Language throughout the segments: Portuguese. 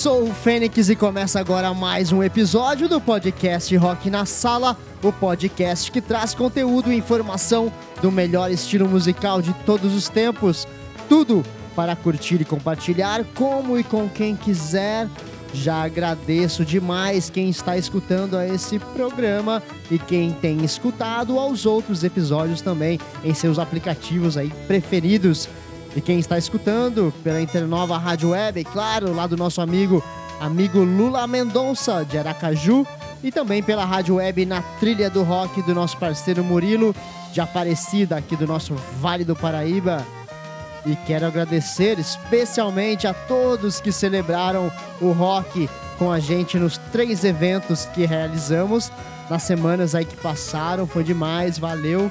Sou o Fênix e começa agora mais um episódio do podcast Rock na Sala, o podcast que traz conteúdo e informação do melhor estilo musical de todos os tempos. Tudo para curtir e compartilhar como e com quem quiser. Já agradeço demais quem está escutando a esse programa e quem tem escutado aos outros episódios também em seus aplicativos aí preferidos. E quem está escutando pela Internova Rádio Web, claro, lá do nosso amigo amigo Lula Mendonça de Aracaju e também pela Rádio Web na Trilha do Rock do nosso parceiro Murilo de Aparecida aqui do nosso Vale do Paraíba. E quero agradecer especialmente a todos que celebraram o rock com a gente nos três eventos que realizamos nas semanas aí que passaram. Foi demais, valeu.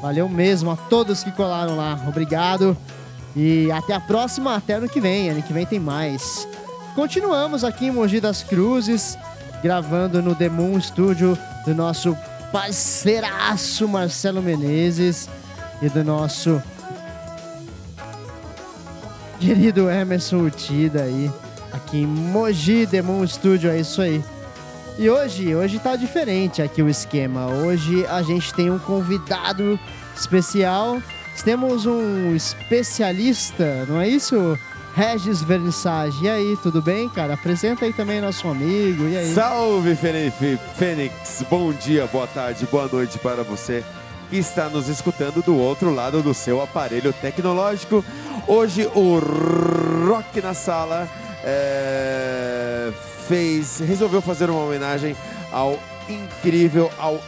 Valeu mesmo a todos que colaram lá. Obrigado. E até a próxima, até ano que vem. Ano que vem tem mais. Continuamos aqui em Mogi das Cruzes, gravando no The Moon Studio do nosso parceiraço Marcelo Menezes e do nosso querido Emerson Utida aí, aqui em Mogi Demon Studio, é isso aí. E hoje, hoje tá diferente aqui o esquema. Hoje a gente tem um convidado especial. Temos um especialista, não é isso? Regis Vernissage. E aí, tudo bem, cara? Apresenta aí também nosso amigo. E aí? Salve, Fênix! Bom dia, boa tarde, boa noite para você que está nos escutando do outro lado do seu aparelho tecnológico. Hoje o Rock na Sala é, fez, resolveu fazer uma homenagem ao incrível, ao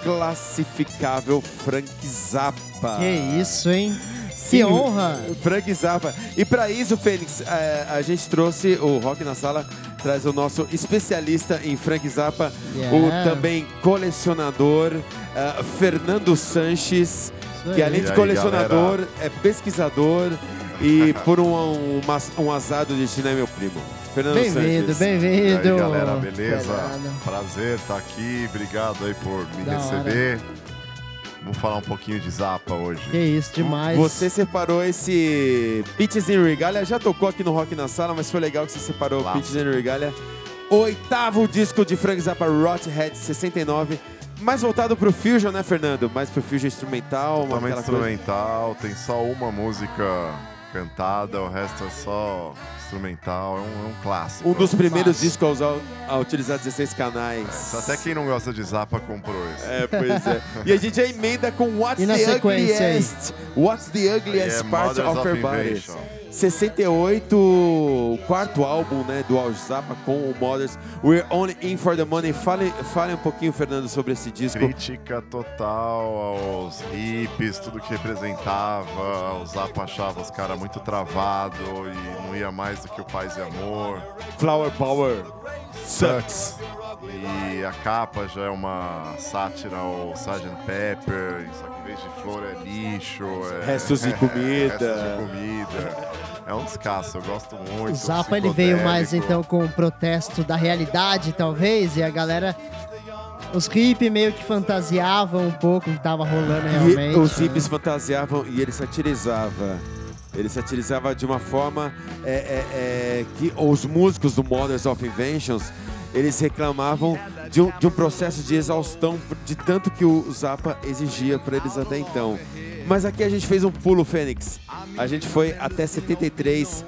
inclassificável Frank Zappa. Que isso, hein? Sim, que honra! Frank Zappa. E para isso, Fênix, é, a gente trouxe o Rock na Sala traz o nosso especialista em Frank Zappa, yeah. o também colecionador uh, Fernando Sanches, que além de colecionador, é pesquisador e por um, um, um azar do destino é meu primo. Fernando Bem-vindo, bem-vindo. galera, beleza? Fernando. Prazer estar aqui, obrigado aí por me da receber. Hora. Vamos falar um pouquinho de Zappa hoje. Que isso, demais. Você separou esse Pitches in Regalia, já tocou aqui no Rock na Sala, mas foi legal que você separou Lá. Pitches in Regalia. Oitavo disco de Frank Zappa, Rothead 69. Mais voltado pro Fusion, né, Fernando? Mais pro Fusion instrumental. Totalmente instrumental, coisa. tem só uma música cantada, o resto é só instrumental, é um, é um clássico. Um dos primeiros discos a, usar, a utilizar 16 canais. É, até quem não gosta de Zappa comprou isso. É, pois é. e a gente já emenda com What's the Ugliest? What's the Ugliest é Part of, of Your Body? 68, o quarto álbum né, do Al Zappa com o Mothers. We're Only In For The Money. Fale, fale um pouquinho, Fernando, sobre esse disco. Crítica total aos hippies, tudo que representava. O Zappa achava os caras muito travado e não ia mais do que o Paz e Amor. Flower Power sucks. E a capa já é uma sátira ao Sgt. Pepper, só que em vez de flor é lixo. É... Restos de comida. Restos de comida. É um descasso, eu gosto muito. O Zappa ele veio mais então com o protesto da realidade, talvez, e a galera os hippies meio que fantasiavam um pouco o que tava rolando realmente. E os né? hippies fantasiavam e ele satirizava. Ele satirizava de uma forma é, é, é, que os músicos do Mothers of Inventions eles reclamavam de um, de um processo de exaustão de tanto que o Zappa exigia para eles até então. Mas aqui a gente fez um pulo, Fênix. A gente foi até 73.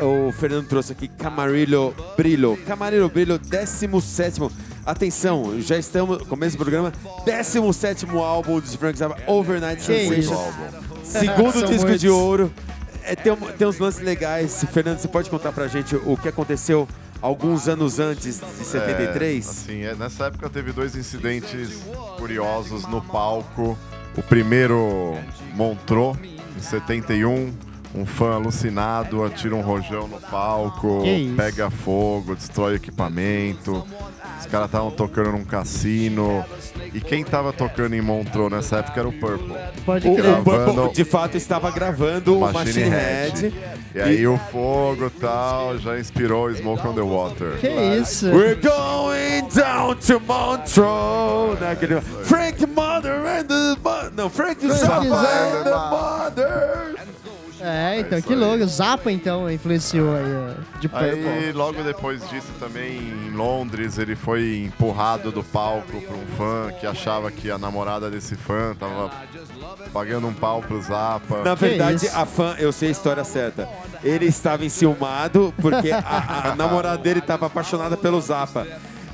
O Fernando trouxe aqui Camarillo Brillo. Camarillo Brillo, 17. Atenção, já estamos, começo do programa, 17 álbum de Frank Zappa, Overnight Sensation. Segundo disco de ouro. É, tem, tem uns lances legais. Fernando, você pode contar pra gente o que aconteceu alguns anos antes de 73? É, assim, é, nessa época teve dois incidentes curiosos no palco. O primeiro Montreux, em 71, um fã alucinado, atira um rojão no palco, pega fogo, destrói equipamento. Os caras estavam tocando num cassino. E quem tava tocando em Montreux nessa época era o Purple. Pode O, o Purple, de fato, estava gravando o Machine Head. E aí o fogo e tal já inspirou Smoke on the Water. Que isso? We're going down to Montreux. Né? Aquele, Frank Mother and the Não, Frank Zappa Zappa. and the Mother. É, então, que louco. Zappa, então, influenciou aí, ó, de Purple. Aí, logo depois disso, também em Londres, ele foi empurrado do palco por um fã que achava que a namorada desse fã tava pagando um pau pro Zappa. Na verdade, isso? a fã, eu sei a história certa. Ele estava enciumado porque a, a namorada dele estava apaixonada pelo Zappa.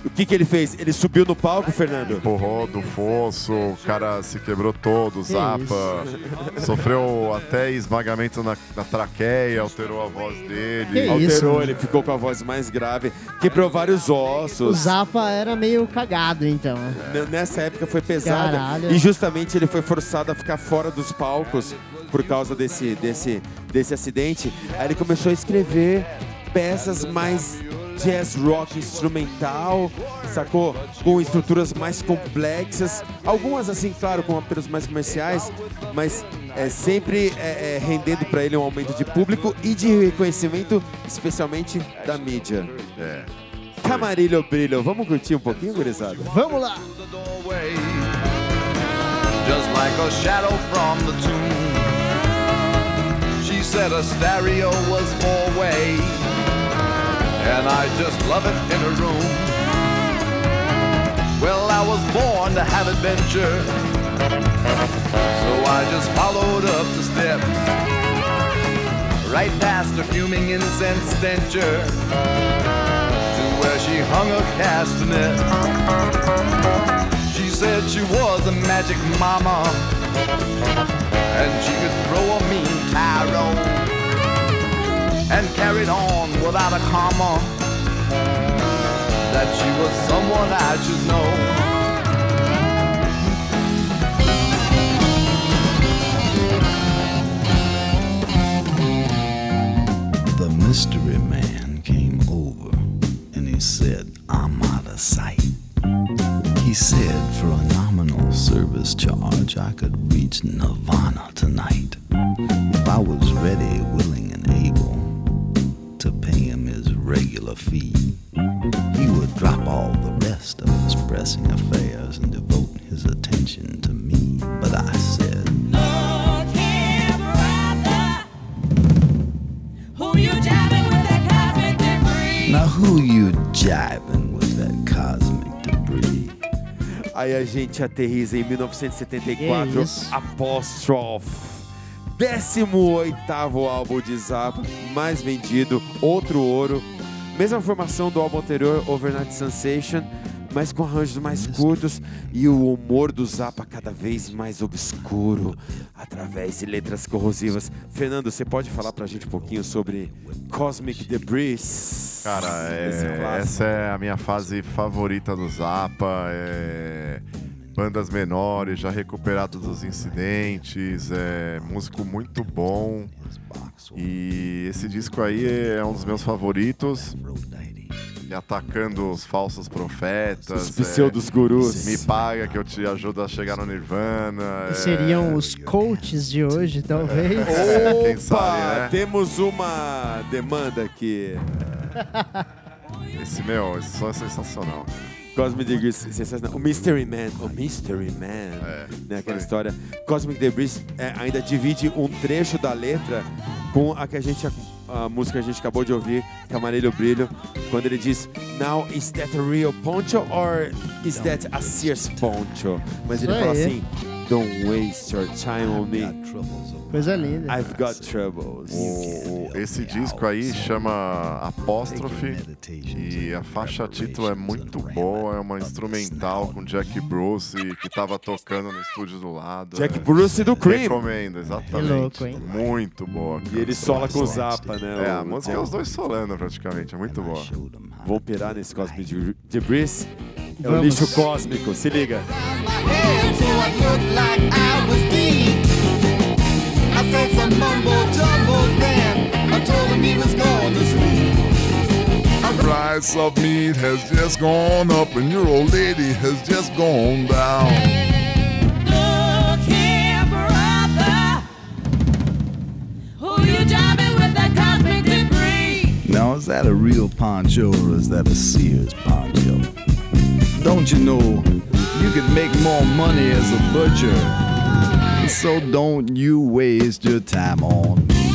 O que, que ele fez? Ele subiu no palco, Fernando? Empurrou do fosso, o cara se quebrou todo, o Zappa. Sofreu até esmagamento na, na traqueia, alterou a voz dele. Que isso? Alterou, mano. ele ficou com a voz mais grave, quebrou vários O ossos. Zappa era meio cagado, então. N- Nessa época foi pesada. Caralho. E justamente ele foi forçado a ficar fora dos palcos por causa desse, desse, desse acidente. Aí ele começou a escrever peças mais jazz rock instrumental, sacou? Com estruturas mais complexas. Algumas, assim, claro, com apelos mais comerciais, mas é, sempre é, é, rendendo para ele um aumento de público e de reconhecimento, especialmente da mídia. É. Camarilho Brilho, vamos curtir um pouquinho, gurizada? Vamos lá! just like a shadow from the tomb. She said a stereo was four way, and I just love it in a room. Well, I was born to have adventure, so I just followed up the steps. Right past the fuming incense stencher to where she hung a castanet. She said she was a magic mama and she could throw a mean tarot and carried on without a comma that she was someone I should know. The mystery man came over and he said, I'm out of sight. He said, for a nominal service charge, I could reach Nirvana tonight. If I was ready, fee, he would drop all the rest of his pressing affairs and devote his attention to me. But I said, Look here, brother. Who you jamming with that cosmic debris? Now who you jiving with that cosmic debris? Aí a gente aterriza em 1974, Que isso. Apostrophe. 18 álbum de Zappa, mais vendido, outro ouro. Mesma formação do álbum anterior, Overnight Sensation, mas com arranjos mais curtos e o humor do Zappa cada vez mais obscuro, através de letras corrosivas. Fernando, você pode falar pra gente um pouquinho sobre Cosmic Debris? Cara, é- essa é a minha fase favorita do Zappa. É, bandas menores, já recuperado dos incidentes, é músico muito bom. E esse disco aí é um dos meus favoritos. E atacando os falsos profetas. Os é, pseudos gurus. me paga que eu te ajudo a chegar no Nirvana. Que é, seriam os coaches de hoje, talvez. Quem Opa, sabe, né? temos uma demanda aqui. Esse meu, esse som é sensacional. Cosmic Debris, sensacional. O Mystery Man, o Mystery Man, É, né, aquela história. Cosmic Debris é, ainda divide um trecho da letra com a que a gente, a, música que a gente acabou de ouvir, Camarilho Brilho, quando ele diz Now, is that a real poncho or is that a Sears poncho? Mas ele fala assim, Don't waste your time on me, Coisa linda. I've got troubles. O- o- esse disco aí chama Apóstrofe e a faixa título é muito boa, é uma instrumental com Jack Bruce que tava tocando no estúdio do lado. Jack é. Bruce do Cream. Recomendo, exatamente. Que louco, hein? Muito boa. E ele sola com o Zappa, É, né? a o- música é os dois solando praticamente, é muito boa. Vou pirar nesse Cosmic de- Debris. É o Vamos. lixo cósmico, se liga. so I looked like I was deep. I said some mumbo jumbo he was going to sleep. The price of meat has just gone up and your old lady has just gone down. Look here, brother. Who you driving with that cosmic debris? Now, is that a real poncho or is that a Sears poncho? Don't you know you could make more money as a butcher? So don't you waste your time on me.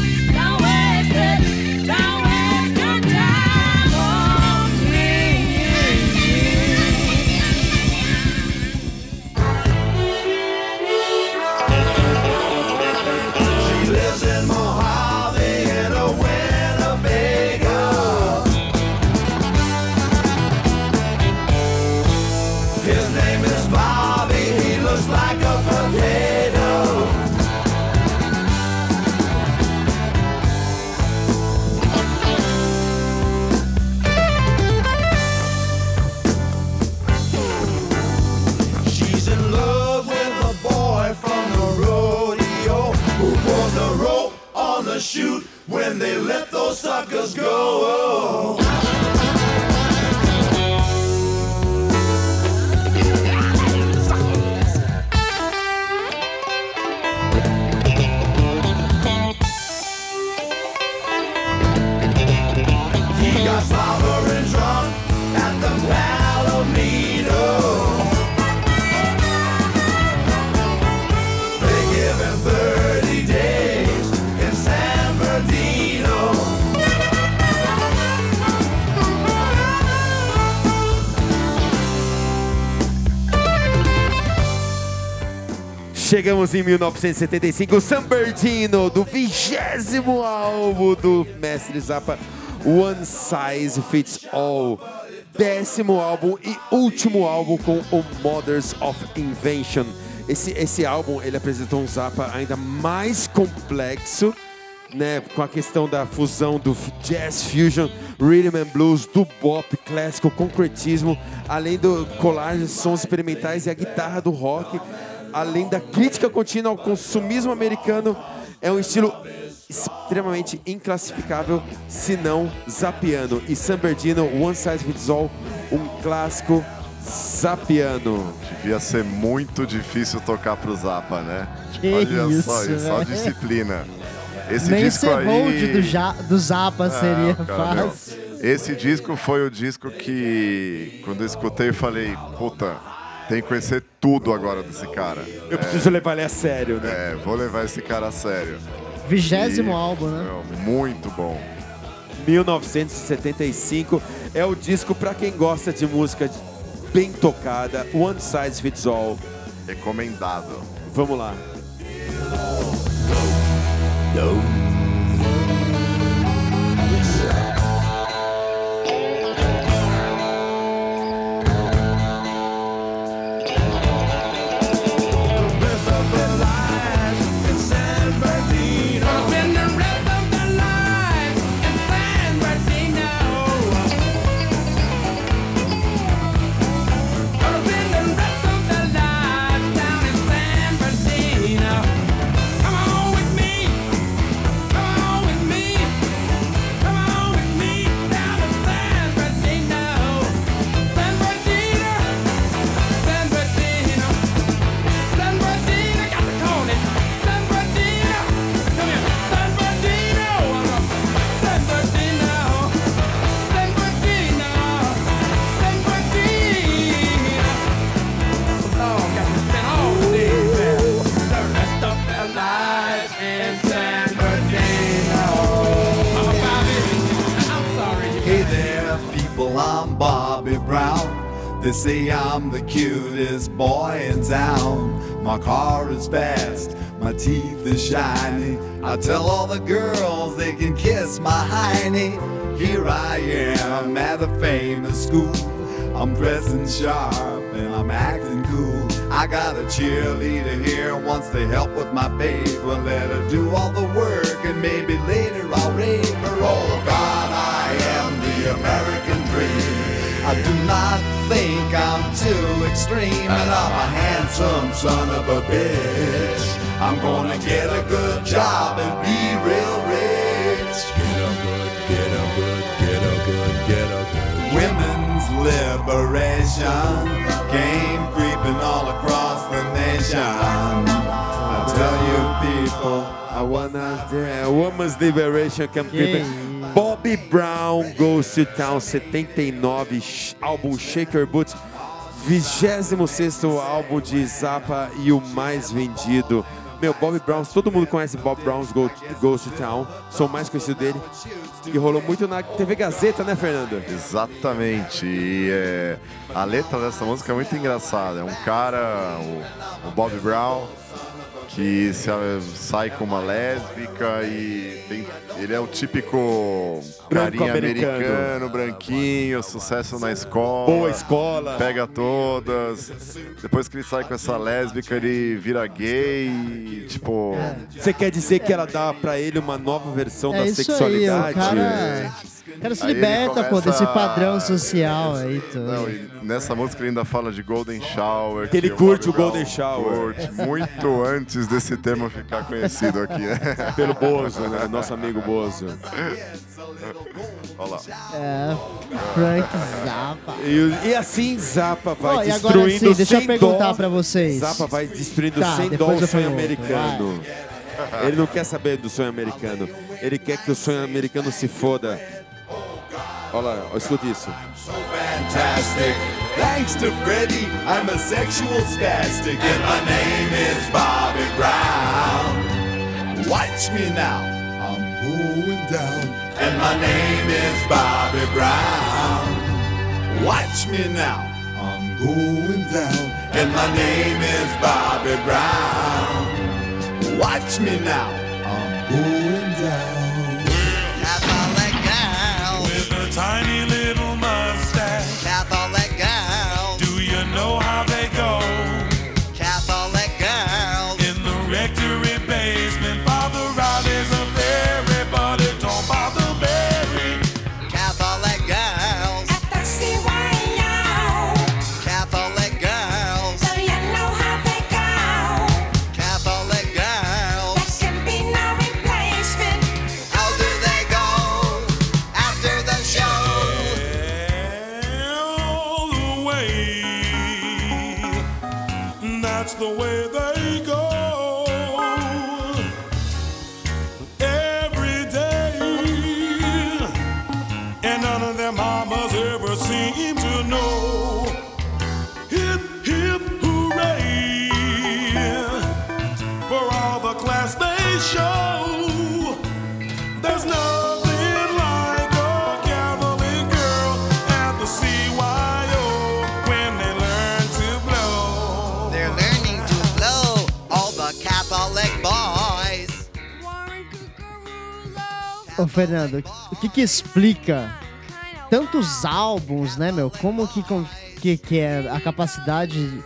Suckers go. Chegamos em 1975, San Bernardino, do vigésimo álbum do Mestre Zappa, One Size Fits All. Décimo álbum e último álbum com o Mothers of Invention. Esse, esse álbum ele apresentou um Zappa ainda mais complexo, né, com a questão da fusão do jazz fusion, rhythm and blues, do bop clássico, concretismo, além do colar de sons experimentais e a guitarra do rock, além da crítica contínua ao consumismo americano, é um estilo extremamente inclassificável, se não zapiano. E San Bernardino, One Size Fits All, um clássico zapiano. Devia ser muito difícil tocar pro Zappa, né? Que Olha isso, só isso, só disciplina. Esse Nem disco ser aí... do, ja, do Zappa seria cara, meu, fácil. Esse disco foi o disco que, quando eu escutei, eu falei, puta, tem que conhecer tudo agora desse cara. Eu preciso levar ele a sério, né? É, vou levar esse cara a sério. Vigésimo E, álbum, né? meu, muito bom. 1975 é o disco para quem gosta de música bem tocada, One Size Fits All. Recomendado. Vamos lá. Spend They say I'm the cutest boy in town. My car is fast, my teeth are shiny. I tell all the girls they can kiss my hiney. Here I am at a famous school. I'm dressing sharp and I'm acting cool. I got a cheerleader here wants to help with my paper. Let her do all the work and maybe later I'll rape her. Oh God, I am the American dream. I do not think I'm too extreme, and I'm a handsome son of a bitch. I'm gonna get a good job and be real rich. Get a good, get a good, get a good, get a good. Women's liberation game creeping all across the nation. I tell you, people, I wanna. Yeah, women's liberation can creeping. Yeah. Bobby Brown Goes to Town 79, sh- álbum Shaker Boots, 26 álbum de Zappa e o mais vendido. Meu, Bobby Brown, todo mundo conhece Bob Brown's Go- Goes to Town, sou mais conhecido dele, que rolou muito na TV Gazeta, né, Fernando? Exatamente. E é, a letra dessa música é muito engraçada. É um cara, o, o Bob Brown, que sai com uma lésbica e tem- ele é o típico carinha americano. americano, branquinho, sucesso na escola. Boa escola. Pega todas. Depois que ele sai com essa lésbica, ele vira gay. e, Tipo. Você quer dizer que ela dá pra ele uma nova versão É da isso aí, sexualidade? o cara, o cara se Aí liberta, pô, começa desse a- padrão social aí. Tudo. Não, e nessa música ele ainda fala de Golden Shower. Que ele o curte Bobby o Golden Brown Shower. Curte, muito antes desse termo ficar conhecido aqui, né? Pelo Bozo, né? Nosso amigo Bozo. Olha lá. É, Frank Zappa. E, e assim Zappa vai Ó, e agora destruindo sim, deixa eu perguntar dó. pra vocês. Zappa vai destruindo Tá, sem dó o sonho pergunto, americano. Ele não quer saber do sonho americano. Ele quer que o sonho americano se foda. Olha lá, escuta isso. fantastic. Thanks to Freddie, I'm a sexual spastic, and my name is Bobby Brown. Watch me now, I'm going down, and my name is Bobby Brown. Watch me now, I'm going down, and my name is Bobby Brown. Watch me now, I'm going down. Ô, Fernando, o que que explica tantos álbuns, né, meu? Como que, que, que é a capacidade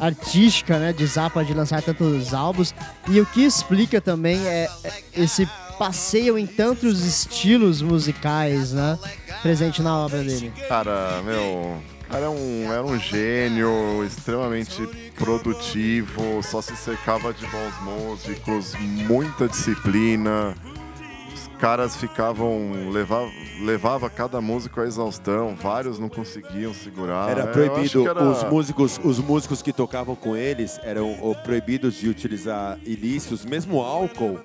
artística, né, de Zappa de lançar tantos álbuns? E o que explica também é é esse passeio em tantos estilos musicais, né, presente na obra dele. Cara, meu. Era um, era um gênio extremamente produtivo, só se cercava de bons músicos, muita disciplina. Caras ficavam. Levava, levava cada músico à exaustão, vários não conseguiam segurar. Era É, proibido, era- os, músicos, os músicos que tocavam com eles eram proibidos de utilizar ilícitos, mesmo álcool,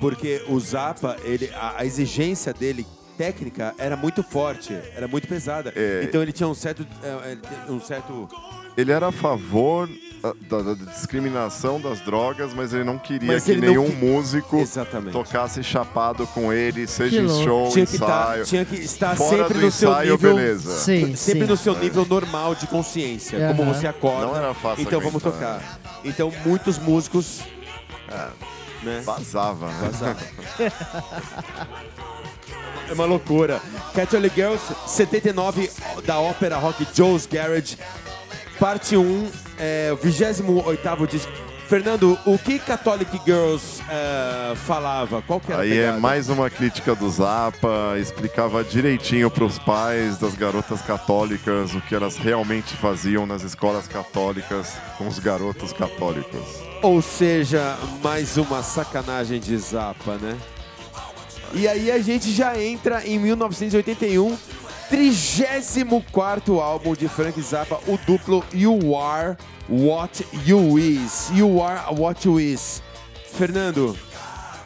porque o Zappa, ele, a, a exigência dele técnica era muito forte, era muito pesada. É. Então ele tinha um certo, é, é, um certo Ele era a favor da, da discriminação das drogas, mas ele não queria Mas que não nenhum que- músico Exatamente. tocasse chapado com ele, seja em show, tinha que, tá, ensaio. tinha que estar Fora sempre do no seu ensaio, nível, beleza. Sim, sempre sim. no seu nível normal de consciência, como Aham. você acorda. Não era fácil Então vamos aguentar. tocar. Então muitos músicos, né? Vazava, né? Vazava. É uma loucura. Catholic Girls 79 da ópera rock Joe's Garage, parte 1, é, o 28 disco. Fernando, o que Catholic Girls é, falava? Qual que era Aí é mais uma crítica do Zappa, explicava direitinho para os pais das garotas católicas o que elas realmente faziam nas escolas católicas com os garotos católicos. Ou seja, mais uma sacanagem de Zappa, né? E aí a gente já entra em 1981 34 álbum de Frank Zappa, o duplo You Are What You Is. You Are What You Is. Fernando,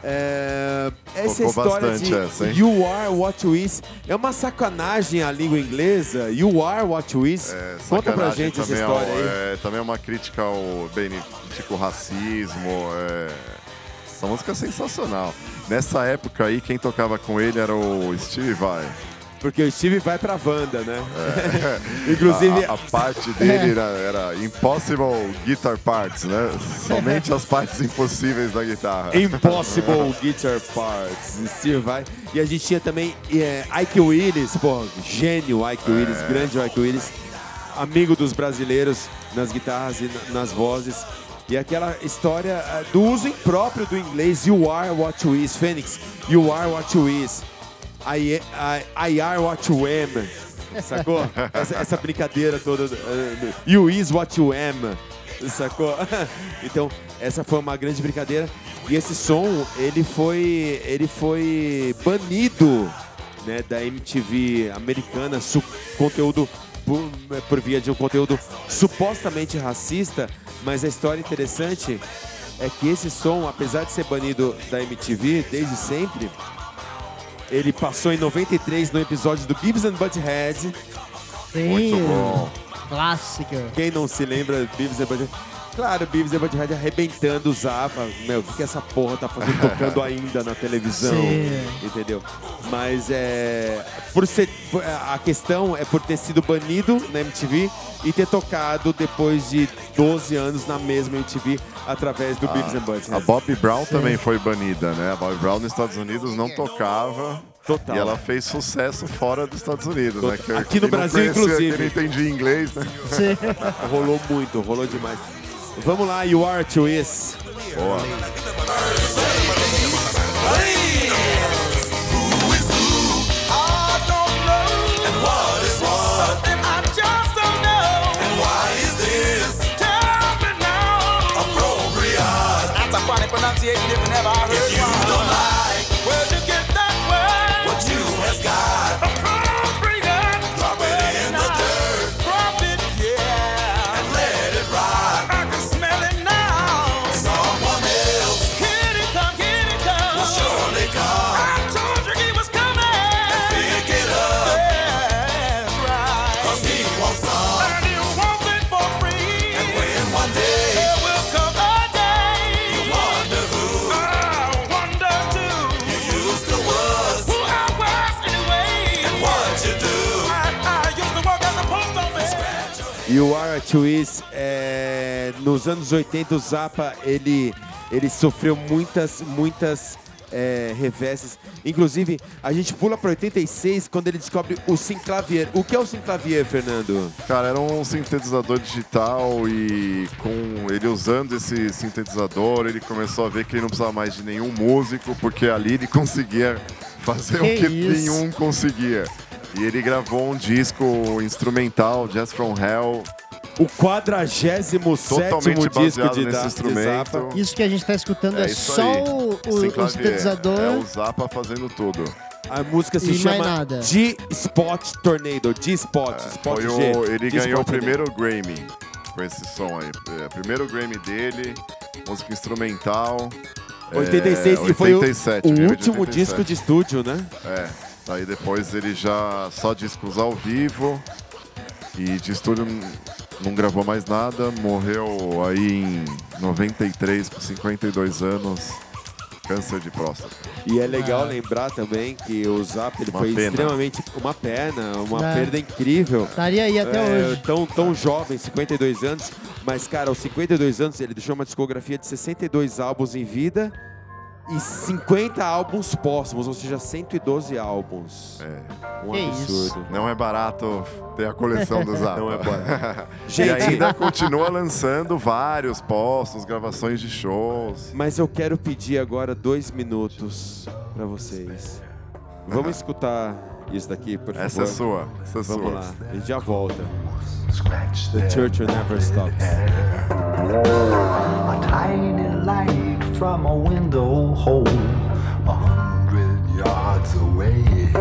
é, essa Tocou história de essa? You Are What You Is é uma sacanagem a língua inglesa. You Are What You Is. É, Conta pra gente essa também história ao- aí. é, também é uma crítica ao benefico racismo. é. Essa música é sensacional. Nessa época aí, quem tocava com ele era o Steve Vai. Porque o Steve vai pra Wanda, né? Inclusive, A, a parte dele era, era Impossible Guitar Parts, né? Somente as partes impossíveis da guitarra. Impossible Guitar Parts. Steve vai. E a gente tinha também é, Ike Willis, pô, gênio Ike Willis, grande Ike Willis, amigo dos brasileiros nas guitarras e na- nas vozes. E aquela história ah, do uso impróprio do inglês, you are what you is, Fênix, you are what you is, I, I, I are what you am, sacou? Essa, essa brincadeira toda, eh, you is what you am, sacou? Então, essa foi uma grande brincadeira. E esse som, ele foi, ele foi banido né, da MTV americana, su conteúdo por, por via de um conteúdo supostamente racista, mas a história interessante é que esse som, apesar de ser banido da MTV desde sempre, ele passou em 93 no episódio do Beavis and Butthead. Sim, Muito bom. clássica. Quem não se lembra Beavis and Butthead? Claro, Beavis and Butthead arrebentando o Zappa. Meu, o que, que essa porra tá fazendo tocando ainda na televisão? Sim. Entendeu? Mas é. Por ser, a questão é por ter sido banido na MTV e ter tocado depois de 12 anos na mesma MTV através do Beavis and A Butthead. Bob Brown também foi banida, né? A Bob Brown nos Estados Unidos não tocava. Total. E ela fez sucesso fora dos Estados Unidos, né? Total. Aqui no quem não Brasil, conhecia, inclusive. Quem não entendia inglês, né? Sim. Rolou muito, rolou demais. Vamos lá, You Are To Is. Boa. You Are Is, é, nos anos 80 o Zappa, ele, ele sofreu muitas, muitas é, reveses. Inclusive, a gente pula para 86 quando ele descobre o Synclavier. O que é o Synclavier, Fernando? Cara, era um sintetizador digital e com ele usando esse sintetizador, ele começou a ver que ele não precisava mais de nenhum músico, porque ali ele conseguia fazer Que o que isso? nenhum conseguia. E ele gravou um disco instrumental, Jazz From Hell, O 47 totalmente disco baseado de, nesse da, de instrumento. Zappa. Isso que a gente tá escutando é, É isso só aí. o, o, Sem o clavier. sintetizador. É o Zappa fazendo tudo. A música se E mais chama nada. G-Spot Tornado. G-Spot. Spot Foi G. o, ele G-Spot ganhou o Tornado. primeiro Grammy com esse som aí. É, primeiro Grammy dele, música instrumental. 86 é, e foi o, 87, o de último 87. disco de estúdio, né? É, daí depois ele já só discos ao vivo e de estúdio não gravou mais nada, morreu aí em 93 com 52 anos, câncer de próstata. E é legal lembrar também que o Zap ele Uma foi pena. extremamente uma perna, uma É. perda incrível. Estaria aí até É, hoje. Tão, tão jovem, 52 anos. Mas, cara, aos 52 anos ele deixou uma discografia de 62 álbuns em vida e 50 álbuns póstumos, ou seja, 112 álbuns. É, Um Que absurdo. não é barato ter a coleção do Zappa. Não é barato. e Gente, ainda continua lançando vários postos, gravações de shows. mas eu quero pedir agora dois minutos pra vocês. Vamos escutar isso daqui, por favor. Essa é sua, essa é Vamos sua. lá, a gente já volta. The Church Will Never Stops. A tiny light from a window hole a hundred yards away.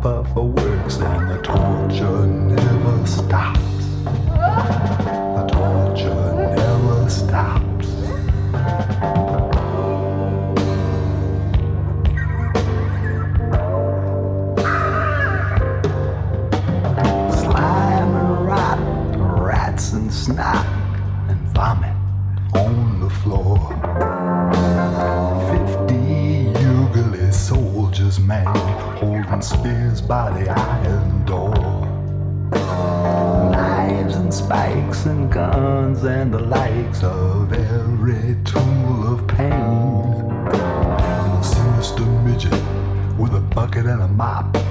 Puffer works and the torture never stops. The iron door. Knives and spikes and guns and the likes of every tool of pain. And a sinister midget with a bucket and a mop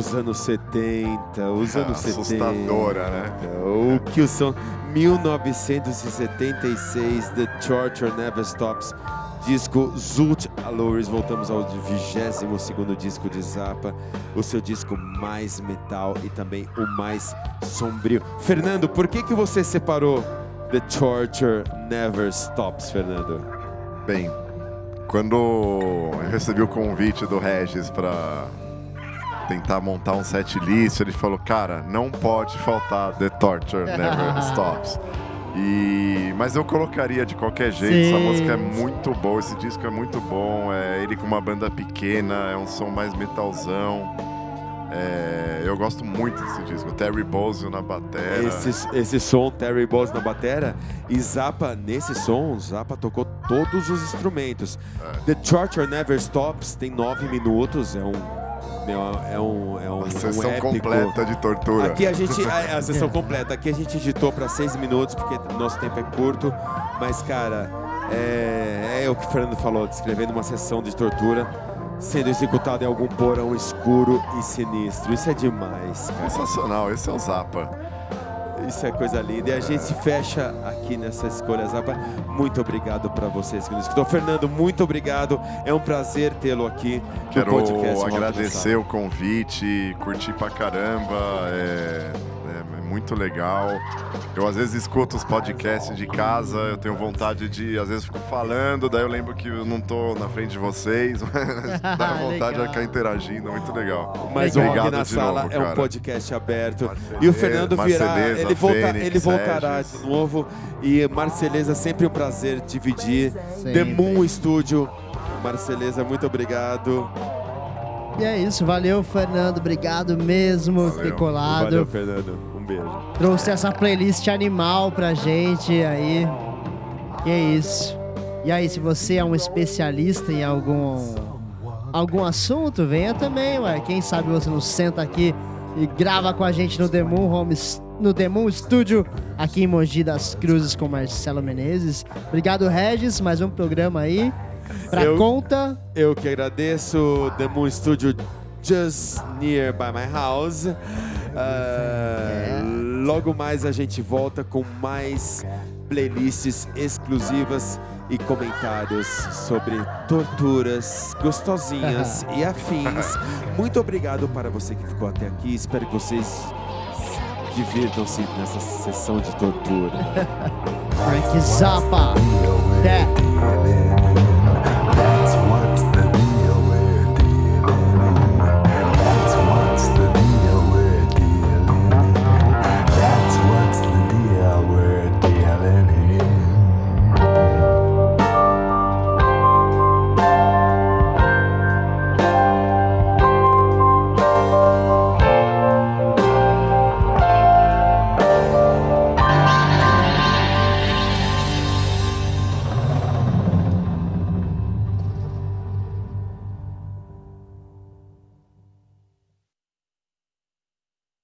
Os anos 70, os anos 70. Assustadora, né? O que o são 1976, The Torture Never Stops. Disco Zult Allures, voltamos ao 22º disco de Zappa, o seu disco mais metal e também o mais sombrio. Fernando, por que que você separou The Torture Never Stops, Fernando? Bem, quando eu recebi o convite do Regis para tentar montar um set list, ele falou, cara, não pode faltar The Torture Never Stops. E... Mas eu colocaria de qualquer jeito, essa Sim. música é muito boa, esse disco é muito bom, é ele com uma banda pequena, é um som mais metalzão. É, eu gosto muito desse disco, Terry Bozzio na batera. Esse, esse som, Terry Boss na batera, e Zappa, nesse som, Zappa tocou todos os instrumentos. The Torture Never Stops tem nove minutos, é um. Meu, É um, é um, Uma um sessão épico. completa de tortura. Aqui a gente. A, a sessão completa. Aqui a gente editou para seis minutos, porque nosso tempo é curto. Mas, cara, é, é o que o Fernando falou, descrevendo uma sessão de tortura sendo executada em algum porão escuro e sinistro. Isso é demais, cara. Sensacional, esse é o Zappa. Isso é coisa linda. E a gente fecha aqui nessa escolha Zappa. Muito obrigado para vocês que nos escutou. Fernando, muito obrigado. É um prazer tê-lo aqui no Quero podcast. Rock na agradecer o convite, curti pra caramba, é muito legal. Eu às vezes escuto os podcasts de casa, eu tenho vontade de, às vezes fico falando, daí eu lembro que eu não tô na frente de vocês, mas dá vontade de ficar interagindo, muito legal. Mas o Rock Obrigado na de Sala novo, é um podcast aberto. Marceleza, E o Fernando virá, ele, volta, Fênix, ele voltará Regis. de novo. E Marceleza, sempre um prazer dividir. Sempre. The Moon Studio. Marceleza, muito obrigado. E é isso, valeu, Fernando. Obrigado mesmo por ter Valeu. colado. Valeu, Fernando. Beijo. Trouxe essa playlist animal pra gente aí. E é isso. E aí, se você é um especialista em algum algum assunto, venha também, ué. Quem sabe você não senta aqui e grava com a gente no Demon Homes, no Demon Studio, aqui em Mogi das Cruzes com Marcelo Menezes. Obrigado, Regis, mais um programa aí. Pra Eu- conta. Eu que agradeço. The Moon Studio just near by my house. Ah, Logo mais a gente volta com mais playlists exclusivas e comentários sobre torturas gostosinhas e afins. Muito obrigado para você que ficou até aqui. Espero que vocês divirtam-se nessa sessão de tortura. Frank Zappa. Dealing